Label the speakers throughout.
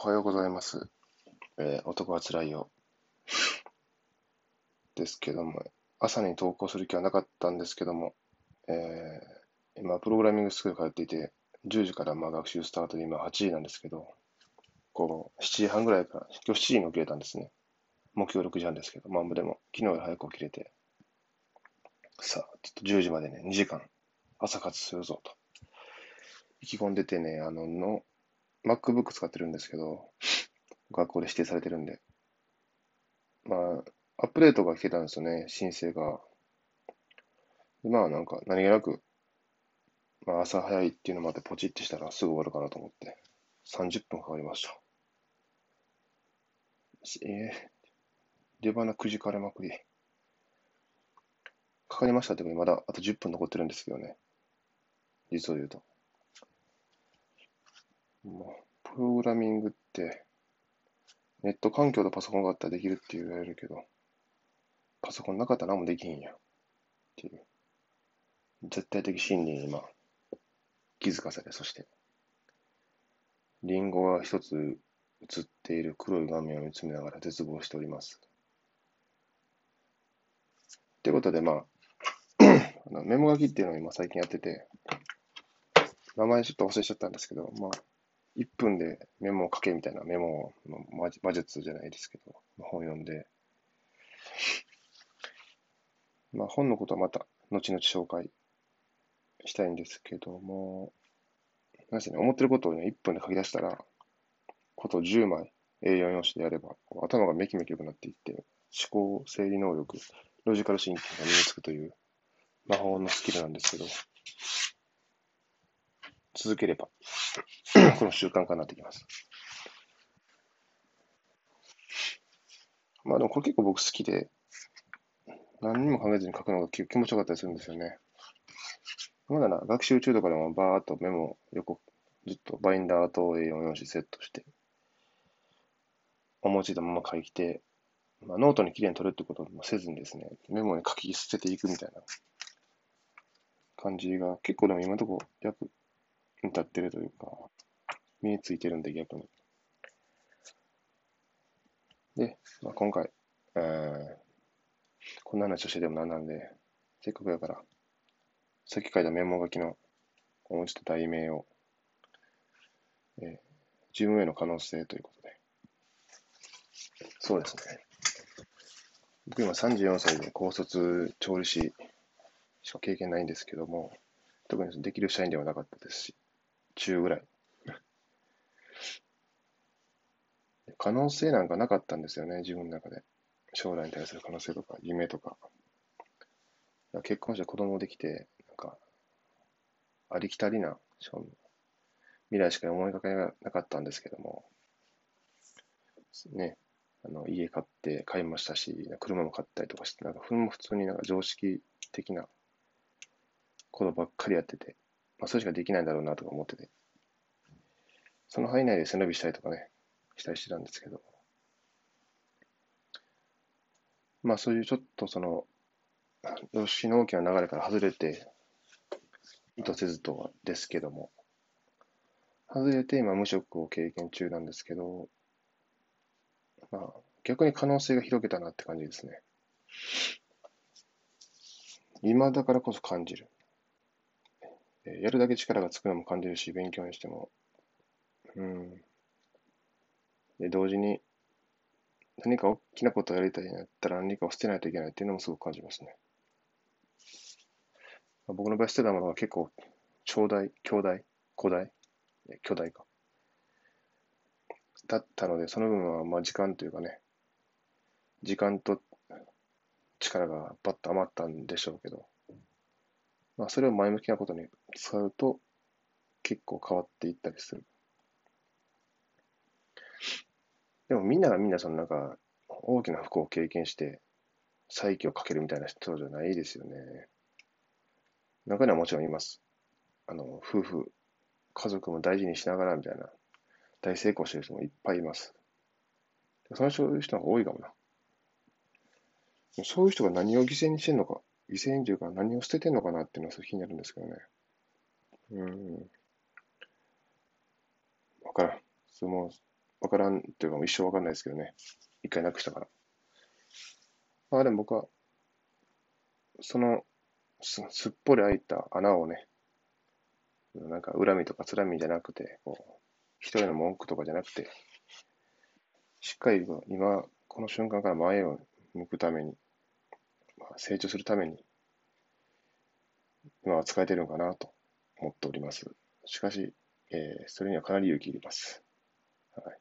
Speaker 1: おはようございます。えー男はつらいよ。ですけども、朝に投稿する気はなかったんですけども、えー今、プログラミングスクール通っていて、10時からまあ学習スタートで今8時なんですけど、こう、7時半ぐらいから、今日7時に起きれたんですね。目標6時半ですけど、まあでも、昨日より早く起きれて、さあ、ちょっと10時までね、2時間、朝活するぞと。意気込んでてね、あの、の MacBook 使ってるんですけど、学校で指定されてるんで。まあ、アップデートが来てたんですよね、申請が。まあなんか何気なく、まあ朝早いっていうのもあってポチってしたらすぐ終わるかなと思って、30分かかりました。えー、出花くじかれまくり。かかりましたってことにまだあと10分残ってるんですけどね。実を言うと。もう、プログラミングって、ネット環境とパソコンがあったらできるって言われるけど、パソコンなかったら何もできへんやん。っていう。絶対的真理に今、気づかせて、そして、リンゴが一つ映っている黒い画面を見つめながら絶望しております。ということで、まあ、あのメモ書きっていうのを今最近やってて、名前ちょっと忘れちゃったんですけど、まあ、1分でメモを書けみたいなメモの魔術じゃないですけど、本を読んで、まあ本のことはまた後々紹介したいんですけども、なんせね、思ってることをね、1分で書き出したら、こと10枚 A4 用紙でやれば、頭がめきめき良くなっていって、思考、整理能力、ロジカルシンキングが身につくという魔法のスキルなんですけど、続ければ、この習慣化になってきます。まあでもこれ結構僕好きで、何にも考えずに書くのが気気持ちよかったりするんですよね。まだな、学習中とかでもバーっとメモを横、ずっとバインダーと A4 用紙セットして、思いついたまま書いて、まあ、ノートにきれいに取るってこともせずにですね、メモに書き捨てていくみたいな感じが結構でも今のところ役に立ってるというか、身についてるんで逆に。で、まあ、今回、えー、こんな話をしてでもなんなんで、せっかくやから、さっき書いたメモ書きの思いついた題名を、えー、自分への可能性ということで。そうですね。僕今34歳で高卒調理師しか経験ないんですけども、特にできる社員ではなかったですし、中ぐらい。可能性なんかなかったんですよね、自分の中で。将来に対する可能性とか、夢とか。結婚して子供できて、なんか、ありきたりな未来しか思いかけなかったんですけども、ね、あの家買って買いましたし、車も買ったりとかして、なんか普通になんか常識的なことばっかりやってて、まあ、それしかできないんだろうなとか思ってて、その範囲内で背伸びしたりとかね、したりしてたんですけど、まあそういうちょっとその、常識の大きな流れから外れて、意図せずとはですけども、外れて今無職を経験中なんですけど、まあ逆に可能性が広げたなって感じですね。今だからこそ感じる。やるだけ力がつくのも感じるし、勉強にしても。うん。で、同時に、何か大きなことをやりたいんだったら何かを捨てないといけないっていうのもすごく感じますね。あ僕の場合捨てたものは結構、長大、兄弟、古代、巨大か。だったので、その分は、まあ時間というかね、時間と力がバッと余ったんでしょうけど、まあそれを前向きなことに使うと結構変わっていったりする。でもみんながみんなそのなんか大きな不幸を経験して再起をかけるみたいな人じゃないですよね。中にはもちろんいます。あの、夫婦、家族も大事にしながらみたいな大成功してる人もいっぱいいます。そのそういう人が多いかもな。そういう人が何を犠牲にしてんのか、犠牲にというか何を捨ててんのかなっていうのはすごい気になるんですけどね。うん。わからん。そのわからんというか一生わかんないですけどね。一回なくしたから。まあでも僕は、そのすすっぽり開いた穴をね、なんか恨みとかつらみじゃなくて、こう、一人の文句とかじゃなくて、しっかり今、この瞬間から前を向くために、まあ、成長するために、今は使えてるのかなと思っております。しかし、えー、それにはかなり勇気いります。はい。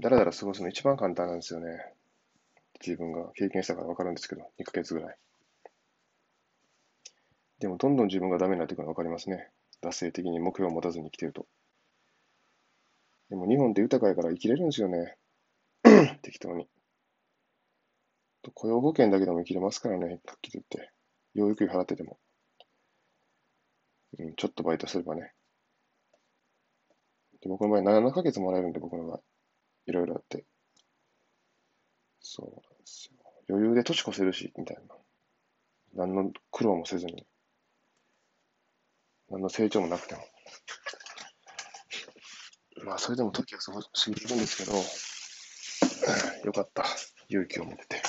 Speaker 1: だらだら過ごすの一番簡単なんですよね。自分が経験したからわかるんですけど、2ヶ月ぐらい。でも、どんどん自分がダメになっていくのがわかりますね。惰性的に目標を持たずに生きてると。でも、日本って豊かやから生きれるんですよね。適当に。雇用保険だけでも生きれますからね、はっきり言って。養育費払ってても。うん、ちょっとバイトすればね。で僕の場合7ヶ月もらえるんで、僕の場合。いろいろあって。そうなんですよ。余裕で年越せるし、みたいな。何の苦労もせずに。何の成長もなくても。まあ、それでも時は過ぎていくんですけど、よかった。勇気を持って。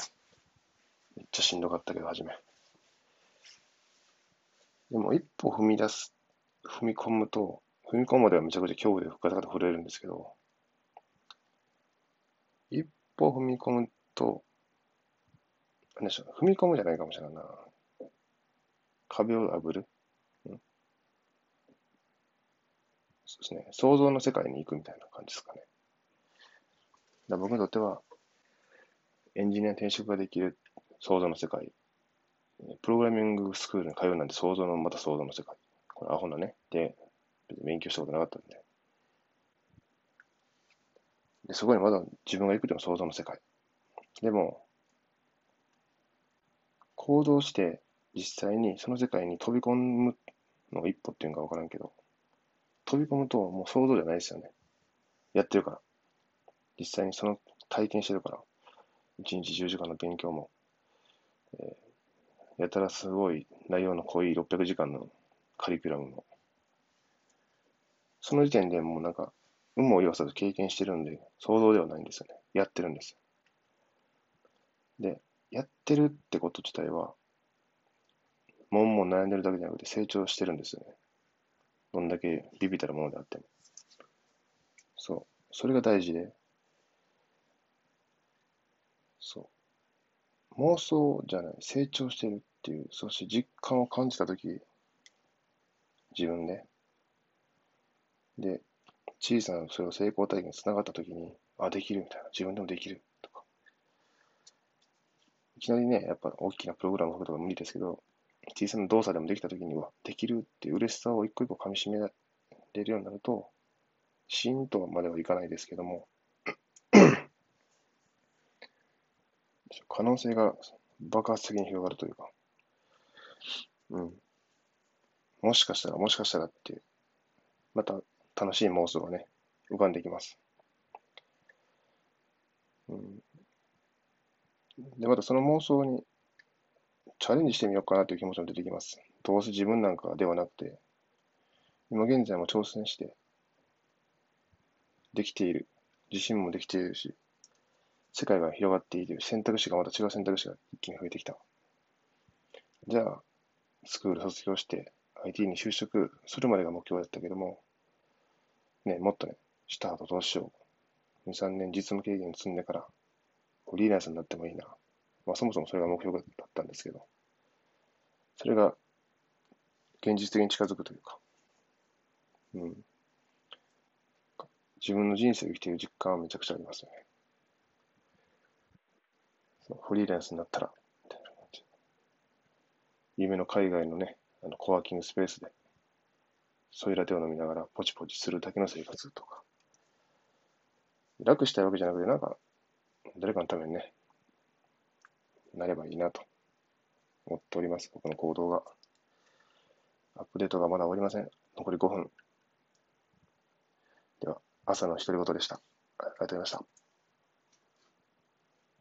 Speaker 1: めっちゃしんどかったけど、初め。でも、一歩踏み出す、踏み込むと、踏み込むまではめちゃくちゃ恐怖でガタガタ震えるんですけど、一歩踏み込むと、何でしょう、踏み込むじゃないかもしれないな。壁を破る、うん、そうですね。想像の世界に行くみたいな感じですかね。だ僕にとっては、エンジニア転職ができる想像の世界。プログラミングスクールに通うなんて想像のまた想像の世界。これアホなね。で、勉強したことなかったんで。で、そこにまだ自分が行くでも想像の世界。でも、行動して実際にその世界に飛び込むのが一歩っていうのかわからんけど、飛び込むともう想像じゃないですよね。やってるから。実際にその体験してるから。1日10時間の勉強も、やたらすごい内容の濃い600時間のカリキュラムも、その時点でもうなんか、有無を言わさず経験してるんで、想像ではないんですよね。やってるんです。で、やってるってこと自体は、もんもん悩んでるだけじゃなくて成長してるんですよね。どんだけビビたるものであっても。そう。それが大事で、そう。妄想じゃない、成長してるっていう、そして実感を感じたとき、自分で、で、小さなそれを成功体験につながったときに、あ、できるみたいな、自分でもできるとか。いきなりね、やっぱ大きなプログラムを書くとか無理ですけど、小さな動作でもできたときには、できるっていう嬉しさを一個一個噛み締めれるようになると、シーンとまではいかないですけども、可能性が爆発的に広がるというか、うん。もしかしたら、もしかしたらっていう、また楽しい妄想がね、浮かんできます。うん。で、またその妄想にチャレンジしてみようかなという気持ちも出てきます。どうせ自分なんかではなくて、今現在も挑戦して、できている。自信もできているし、世界が広がっている選択肢がまた違う選択肢が一気に増えてきた。じゃあ、スクール卒業して IT に就職するまでが目標だったけども、ね、もっとね、した後どうしよう。2、3年実務経験積んでから、フリーランスになってもいいな。まあそもそもそれが目標だったんですけど、それが現実的に近づくというか、うん。自分の人生を生きている実感はめちゃくちゃありますよね。フリーランスになったら、夢の海外のね、あのコワーキングスペースで、ソイラテを飲みながらポチポチするだけの生活とか。楽したいわけじゃなくて、なんか、誰かのためにね、なればいいなと思っております。僕の行動が。アップデートがまだ終わりません。残り5分。では、朝の独り言でした。ありがとうございました。